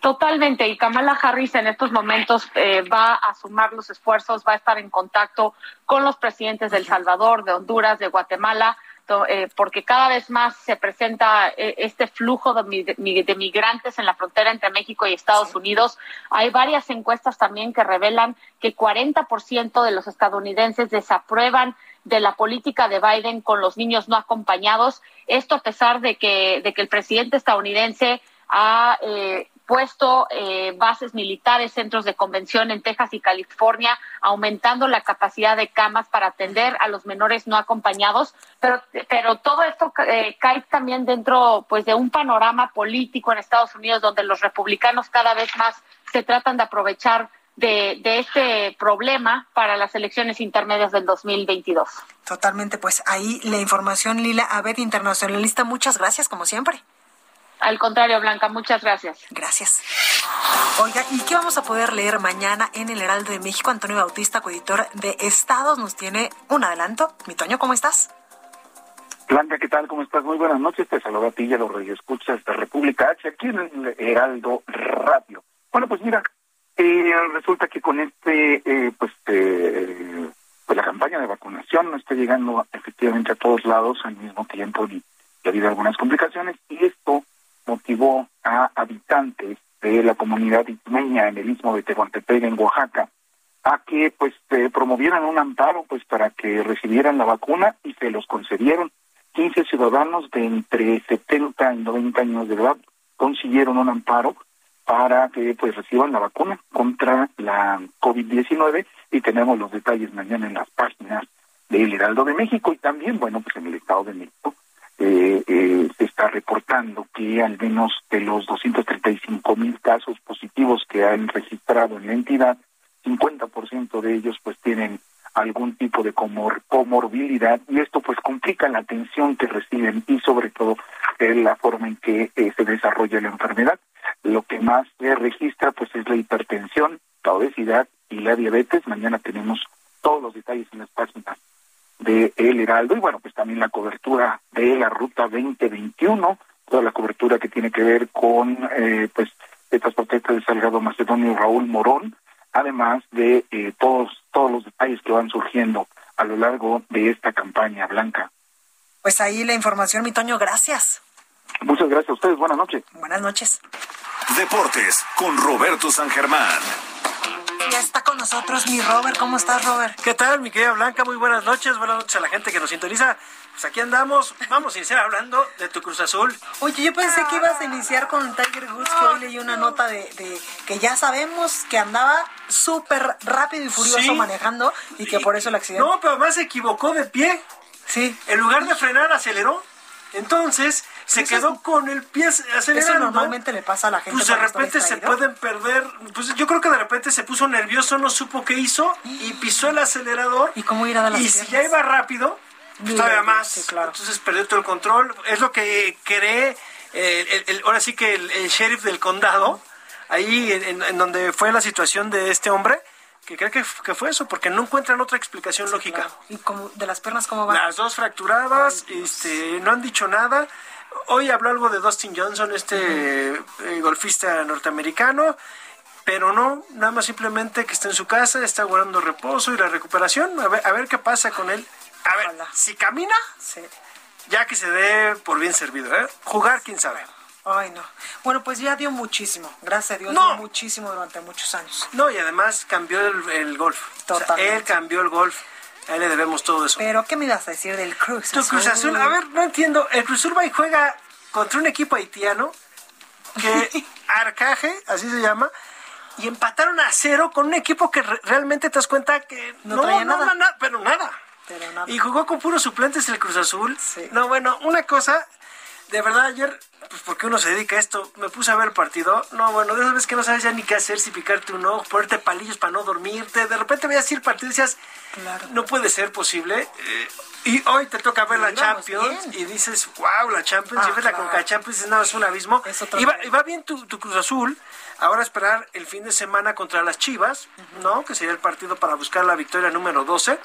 Totalmente, y Kamala Harris en estos momentos eh, va a sumar los esfuerzos, va a estar en contacto con los presidentes de El Salvador, de Honduras, de Guatemala, eh, porque cada vez más se presenta eh, este flujo de, migrantes en la frontera entre México y Estados Unidos. Hay varias encuestas también que revelan que 40% de los estadounidenses desaprueban de la política de Biden con los niños no acompañados. Esto a pesar de que, de que el presidente estadounidense ha eh, puesto eh, bases militares, centros de convención en Texas y California, aumentando la capacidad de camas para atender a los menores no acompañados, pero, pero todo esto eh, cae también dentro pues de un panorama político en Estados Unidos donde los republicanos cada vez más se tratan de aprovechar de, de, este problema para las elecciones intermedias del 2022. Totalmente, pues ahí la información, Lila Abed, internacionalista, muchas gracias, como siempre. Al contrario, Blanca, muchas gracias. Gracias. Oiga, ¿y qué vamos a poder leer mañana en el Heraldo de México? Antonio Bautista, coeditor de Estados, nos tiene un adelanto. Mi Toño, ¿cómo estás? Blanca, ¿qué tal? ¿Cómo estás? Muy buenas noches. Te saluda a ti y a los escuchas de República H aquí en el Heraldo Radio. Bueno, pues mira, eh, resulta que con este, eh, pues, eh, pues la campaña de vacunación no está llegando efectivamente a todos lados al mismo tiempo y ha habido algunas complicaciones y esto a habitantes de la comunidad ismeña en el istmo de Tehuantepec en Oaxaca a que pues promovieran un amparo pues para que recibieran la vacuna y se los concedieron. 15 ciudadanos de entre 70 y 90 años de edad consiguieron un amparo para que pues reciban la vacuna contra la COVID-19 y tenemos los detalles mañana en las páginas del Heraldo de México y también bueno pues en el Estado de México eh, eh, se está reportando que al menos de los 235 mil casos positivos que han registrado en la entidad, 50% de ellos pues tienen algún tipo de comor comorbilidad y esto pues complica la atención que reciben y sobre todo eh, la forma en que eh, se desarrolla la enfermedad. Lo que más se registra pues es la hipertensión, la obesidad y la diabetes. Mañana tenemos todos los detalles en las páginas de El Heraldo y bueno, pues también la cobertura de la Ruta 2021, toda la cobertura que tiene que ver con eh, pues estas protestas de Salgado Macedonio y Raúl Morón, además de eh, todos todos los detalles que van surgiendo a lo largo de esta campaña blanca. Pues ahí la información, mi Toño, gracias. Muchas gracias a ustedes, buenas noches. Buenas noches. Deportes con Roberto San Germán. Ya está con nosotros mi Robert. ¿Cómo estás, Robert? ¿Qué tal, mi querida Blanca? Muy buenas noches. Buenas noches a la gente que nos sintoniza. Pues aquí andamos. Vamos a iniciar hablando de tu Cruz Azul. Oye, yo pensé que ibas a iniciar con Tiger Woods, que hoy leí una nota de, que ya sabemos que andaba súper rápido y furioso manejando y que por eso el accidente. No, pero además se equivocó de pie. Sí. En lugar de frenar, aceleró. Entonces, se quedó con el pie acelerando. Eso normalmente le pasa a la gente. Pues de repente se pueden perder. Pues yo creo que de repente se puso nervioso, no supo qué hizo y pisó el acelerador. ¿Y cómo ir a las Y si ya iba rápido, pues todavía más. Entonces perdió todo el control. Es lo que cree, eh, el, ahora sí que el, sheriff del condado, ahí en, donde fue la situación de este hombre que cree que, fue eso, porque no encuentran otra explicación lógica. ¿Y cómo, de las piernas cómo van? Las dos fracturadas, este, no han dicho nada. Hoy habló algo de Dustin Johnson, este eh, golfista norteamericano, pero no, nada más simplemente que está en su casa, está guardando reposo y la recuperación, a ver, a ver qué pasa con él. A ver, si camina, ya que se dé por bien servido, ¿eh? Jugar, quién sabe. Ay, no. Bueno, pues ya dio muchísimo. Gracias a Dios, dio muchísimo durante muchos años. No, y además cambió el, golf. Totalmente. él cambió el golf. A él le debemos todo eso. Pero, ¿qué me ibas a decir del Cruz Azul? Cruz Azul, a ver, no entiendo. El Cruz Azul va y juega contra un equipo haitiano que Arcaje, así se llama, y empataron a cero con un equipo que realmente te das cuenta que no, no traía nada. pero nada. Y jugó con puros suplentes el Cruz Azul. No, bueno, una cosa, de verdad, ayer, pues porque uno se dedica a esto, me puse a ver el partido. No, bueno, de esas veces que no sabes ya ni qué hacer, si picarte un ojo, ponerte palillos para no dormirte. De repente veías ir el partido y decías, no puede ser posible. Eh, y hoy te toca ver la Champions y dices, wow, la Champions, y ah, ves la Conca Champions y dices, no, es un abismo. y, va, bien tu, Cruz Azul. Ahora esperar el fin de semana contra las Chivas, ¿no? Que sería el partido para buscar la victoria número 12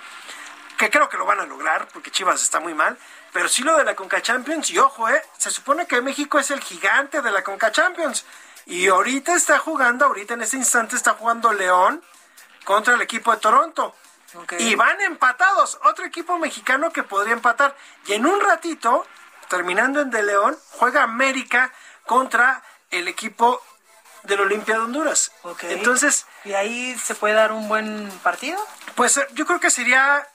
que creo que lo van a lograr, porque Chivas está muy mal, pero sí lo de la Conca Champions, y ojo, eh, se supone que México es el gigante de la Conca Champions, y ahorita está jugando, ahorita en este instante está jugando León contra el equipo de Toronto. Y van empatados, otro equipo mexicano que podría empatar. Y en un ratito, terminando en De León, juega América contra el equipo del Olimpia de Honduras. Entonces. ¿Y ahí se puede dar un buen partido? Pues eh, yo creo que sería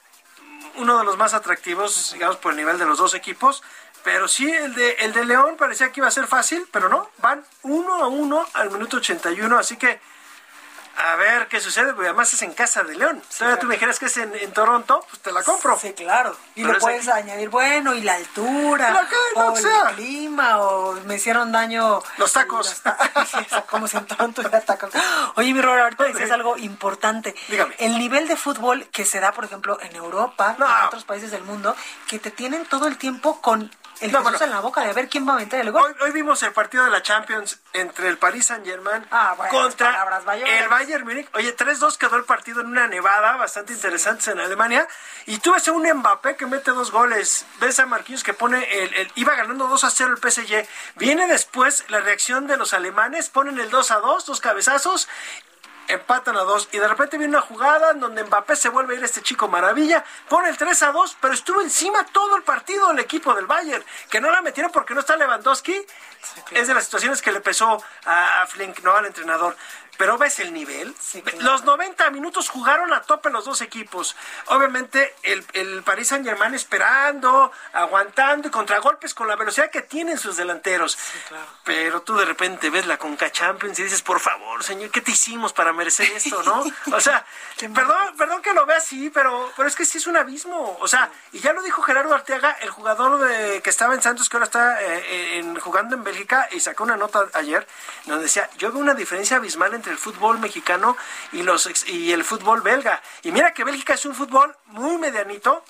uno de los más atractivos, digamos, por el nivel de los dos equipos. Pero sí, el de, el de León parecía que iba a ser fácil, pero no, van uno a uno al minuto 81, así que a ver qué sucede, porque además es en casa de León. Si tú me dijeras que es en, Toronto, pues te la compro. Sí, claro. Y lo puedes añadir, bueno, y la altura, o el clima, o me hicieron daño... Los tacos. como si en Toronto hubiera tacos. Oye, mi Robert, ahorita dices algo importante. Dígame. El nivel de fútbol que se da, por ejemplo, en Europa, en otros países del mundo, que te tienen todo el tiempo con el no, en la boca de ver quién va a meter el gol. Hoy, vimos el partido de la Champions entre el Paris Saint Germain ah, contra el Bayern Múnich. Oye, 3-2 quedó el partido en una nevada bastante interesante en Alemania. Y tú ves a un Mbappé que mete dos goles. Ves a Marquinhos que pone el, iba ganando 2 a 0 el PSG. Viene después la reacción de los alemanes, ponen el 2 a 2, dos cabezazos empatan a dos y de repente viene una jugada en donde Mbappé se vuelve a ir este chico maravilla, pone el 3 a 2, pero estuvo encima todo el partido el equipo del Bayern, que no la metieron porque no está Lewandowski, es de las situaciones que le pesó a, a Flink, no al entrenador pero ves el nivel. Los 90 minutos jugaron a tope los dos equipos. Obviamente el, el Paris Saint Germain esperando, aguantando y contragolpes con la velocidad que tienen sus delanteros. Pero tú de repente ves la Conca Champions y dices, por favor, señor, ¿qué te hicimos para merecer esto, no? O sea, perdón, perdón que lo vea así, pero, pero es que sí es un abismo. O sea, y ya lo dijo Gerardo Arteaga, el jugador de, que estaba en Santos, que ahora está eh, en, jugando en Bélgica, y sacó una nota ayer, donde decía, yo veo una diferencia abismal entre el fútbol mexicano y los y el fútbol belga. Y mira que Bélgica es un fútbol muy medianito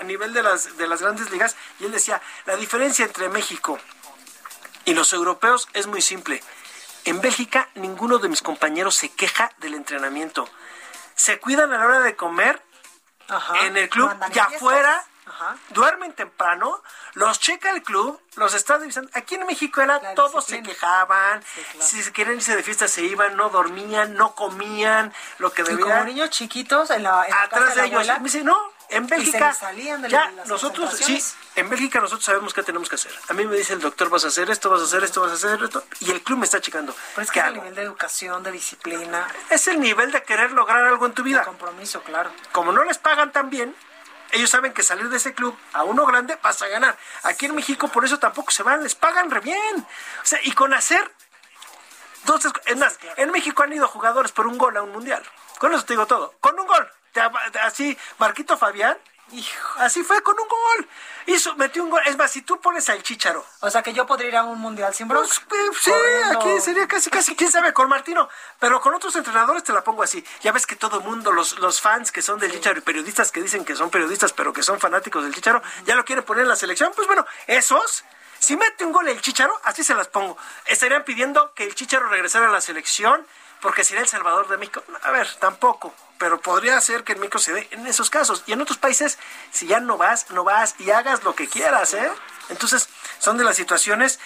a nivel de las de las grandes ligas y él decía, la diferencia entre México y los europeos es muy simple. En Bélgica ninguno de mis compañeros se queja del entrenamiento. Se cuidan a la hora de comer en el club y afuera duermen temprano, los checa el club, los está divisando. Aquí en México era, todos se quejaban, si se quieren irse de fiesta se iban, no dormían, no comían, lo que debían. como niños chiquitos en la, atrás de, ellos. Me dice, no, en Bélgica ya nosotros sí, en Bélgica nosotros sabemos qué tenemos que hacer. A mí me dice el doctor, vas a hacer esto, vas a hacer esto, vas a hacer esto, y el club me está checando. Pero es que es el nivel de educación, de disciplina. Es el nivel de querer lograr algo en tu vida. De compromiso, claro. Como no les pagan tan bien, ellos saben que salir de ese club a uno grande vas a ganar. Aquí en México por eso tampoco se van, les pagan re bien. O sea, y con hacer entonces, es más, en México han ido jugadores por un gol a un mundial. Con eso te digo todo. Con un gol. así, Marquito Fabián Así fue con un gol. Hizo, metió un gol. Es más, si tú pones al Chicharo. O sea que yo podría ir a un mundial sin bronca. Pues, eh, sí, aquí sería casi, casi, quién sabe, con Martino. Pero con otros entrenadores te la pongo así. Ya ves que todo el mundo, los, los fans que son del Chicharo y periodistas que dicen que son periodistas, pero que son fanáticos del Chicharo, ya lo quieren poner en la selección. Pues bueno, esos. Si mete un gol el Chicharo, así se las pongo. Estarían pidiendo que el Chicharo regresara a la selección porque sería el Salvador de México. A ver, tampoco, pero podría ser que en México se dé en esos casos. Y en otros países, si ya no vas, no vas y hagas lo que quieras, ¿eh? Entonces, son de las situaciones.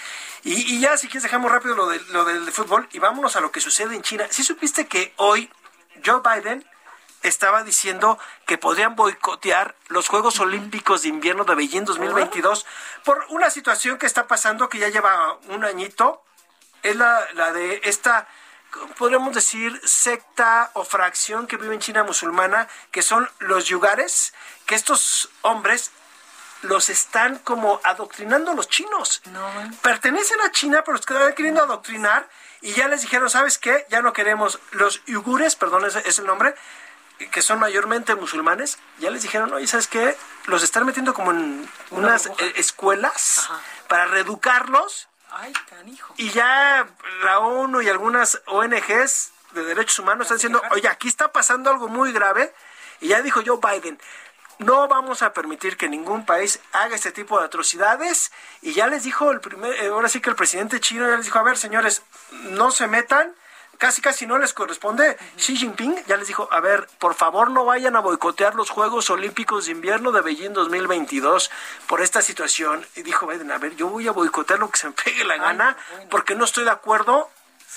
Y, ya, si quieres, dejamos rápido lo, de, lo del fútbol y vámonos a lo que sucede en China. Si supiste que hoy Joe Biden estaba diciendo que podrían boicotear los Juegos Olímpicos de Invierno de Beijing 2022 por una situación que está pasando que ya lleva un añito. Es la, la de esta podríamos decir, secta o fracción que vive en China musulmana, que son los yugares, que estos hombres los están como adoctrinando los chinos. Pertenecen a China, pero están queriendo adoctrinar y ya les dijeron, ¿sabes qué? Ya no queremos los yugures, perdón, ese es el nombre, que son mayormente musulmanes, ya les dijeron, oye, ¿sabes qué? Los están metiendo como en unas eh, escuelas para reeducarlos y ya la ONU y algunas ONGs de derechos humanos están diciendo, oye, aquí está pasando algo muy grave. Y ya dijo Joe Biden, no vamos a permitir que ningún país haga este tipo de atrocidades. Y ya les dijo el primer, eh, ahora sí que el presidente chino ya les dijo, a ver, señores, no se metan casi casi no les corresponde. Xi Jinping ya les dijo, a ver, por favor no vayan a boicotear los Juegos Olímpicos de Invierno de Beijing 2022 por esta situación. Y dijo Biden, a ver, yo voy a boicotear lo que se me pegue la gana porque no estoy de acuerdo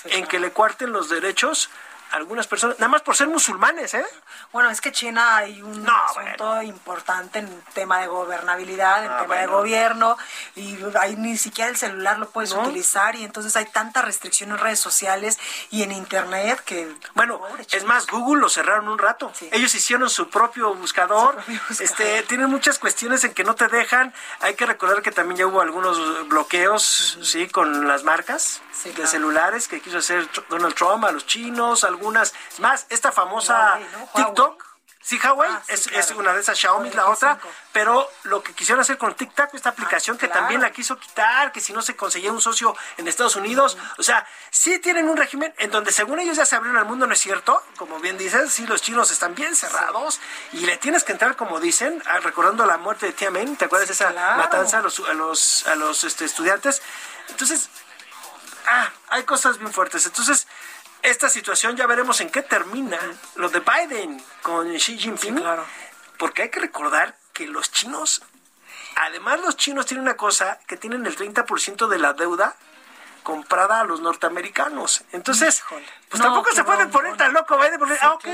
en que le cuarten los derechos algunas personas, nada más por ser musulmanes, ¿eh? Bueno, es que China hay un asunto importante en tema de gobernabilidad, en ah, tema de gobierno, y ahí ni siquiera el celular lo puedes utilizar, y entonces hay tanta restricción en redes sociales y en internet que... Bueno, es más, Google lo cerraron un rato. Ellos hicieron su propio buscador. Este, tienen muchas cuestiones en que no te dejan. Hay que recordar que también ya hubo algunos bloqueos, sí, con las marcas de celulares que quiso hacer Donald Trump a los chinos, algunas más. Esta famosa TikTok. Sí, Huawei ah, es, una de esas, Xiaomi la otra, pero lo que quisieron hacer con TikTok, esta ah, aplicación que también la quiso quitar, que si no se conseguía un socio en Estados Unidos, o sea, sí tienen un régimen en donde según ellos ya se abrieron al mundo, ¿no es cierto? Como bien dices, sí, los chinos están bien cerrados y le tienes que entrar, como dicen, ah, recordando la muerte de Tiamen, ¿te acuerdas de esa matanza a los, a los, a los este, estudiantes? Entonces, ah, hay cosas bien fuertes. Entonces, esta situación ya veremos en qué termina lo de Biden con Xi Jinping. claro. Porque hay que recordar que los chinos, además los chinos tienen una cosa, que tienen el 30% de la deuda comprada a los norteamericanos. Entonces, pues tampoco se puede poner tan loco, Biden, porque, ah, ok,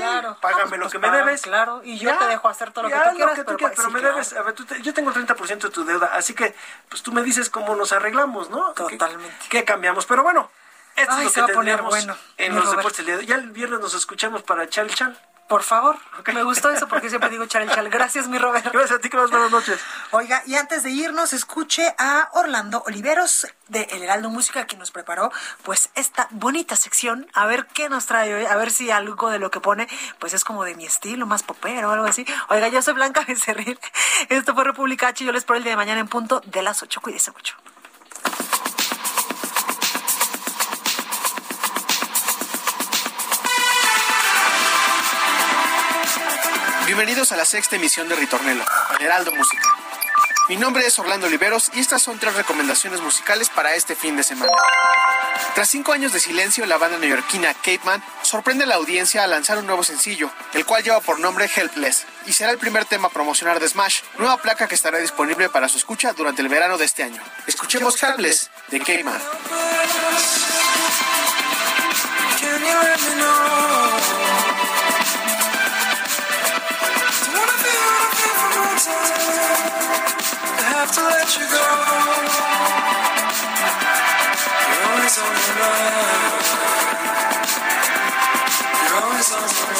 págame ah, pues, lo que me debes. Claro, y yo te dejo hacer todo lo que tú quieras. pero, pero me debes, a ver, yo tengo el 30% de tu deuda, así que, pues tú me dices cómo nos arreglamos, ¿no? Totalmente. ¿Qué, cambiamos? Pero bueno, esto es lo que tenemos bueno, en los deportes día. Ya el viernes nos escuchamos para echar el chal. Por favor, me gustó eso porque siempre digo echar el chal. Gracias, mi Robert. Gracias a ti, que más buenas noches. Oiga, y antes de irnos, escuche a Orlando Oliveros de El Heraldo Música, que nos preparó pues esta bonita sección. A ver qué nos trae hoy, a ver si algo de lo que pone pues es como de mi estilo, más popero o algo así. Oiga, yo soy Blanca Becerril. Esto fue República H yo les espero el día de mañana en punto de las 8. Cuídese mucho. Bienvenidos a la sexta emisión de Ritornelo, Heraldo Música. Mi nombre es Orlando Oliveros y estas son tres recomendaciones musicales para este fin de semana. Tras cinco años de silencio, la banda neoyorquina Cape Man sorprende a la audiencia al lanzar un nuevo sencillo, el cual lleva por nombre Helpless, y será el primer tema a promocionar de Smash, nueva placa que estará disponible para su escucha durante el verano de este año. Escuchemos Helpless de Cape to let you go. You're always on my mind. You're always on my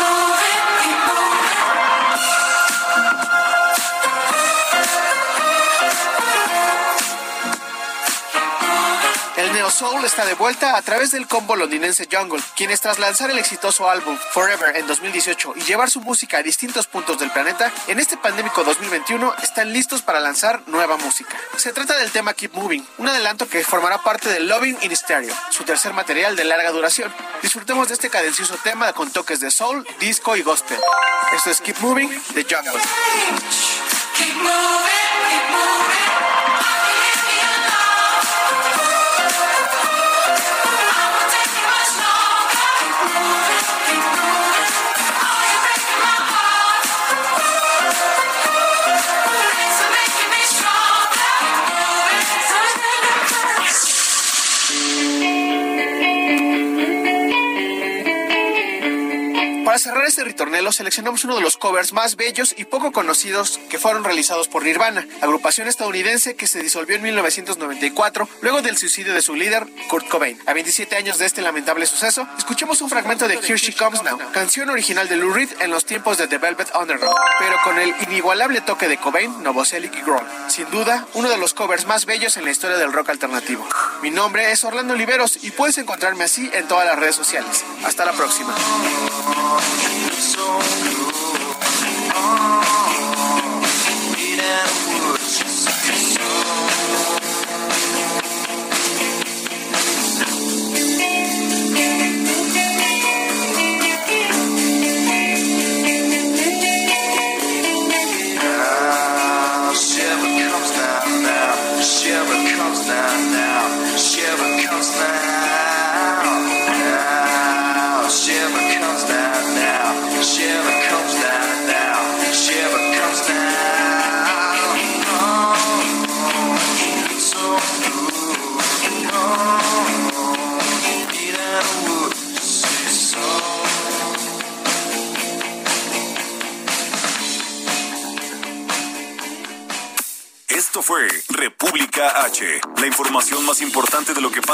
mind. Soul está de vuelta a través del combo londinense Jungle, quienes tras lanzar el exitoso álbum Forever en 2018 y llevar su música a distintos puntos del planeta, en este pandémico 2021 están listos para lanzar nueva música. Se trata del tema Keep Moving, un adelanto que formará parte de Loving in Stereo, su tercer material de larga duración. Disfrutemos de este cadencioso tema con toques de soul, disco y gospel. Esto es Keep Moving de Jungle. Para cerrar este ritornelo, seleccionamos uno de los covers más bellos y poco conocidos que fueron realizados por Nirvana, agrupación estadounidense que se disolvió en 1994 luego del suicidio de su líder, Kurt Cobain. A 27 años de este lamentable suceso, escuchemos un fragmento de Here She Comes Now, canción original de Lou Reed en los tiempos de The Velvet Underground, pero con el inigualable toque de Cobain, Novoselic y Grohl. Sin duda, uno de los covers más bellos en la historia del rock alternativo. Mi nombre es Orlando Oliveros y puedes encontrarme así en todas las redes sociales. Hasta la próxima. so blue. Oh, it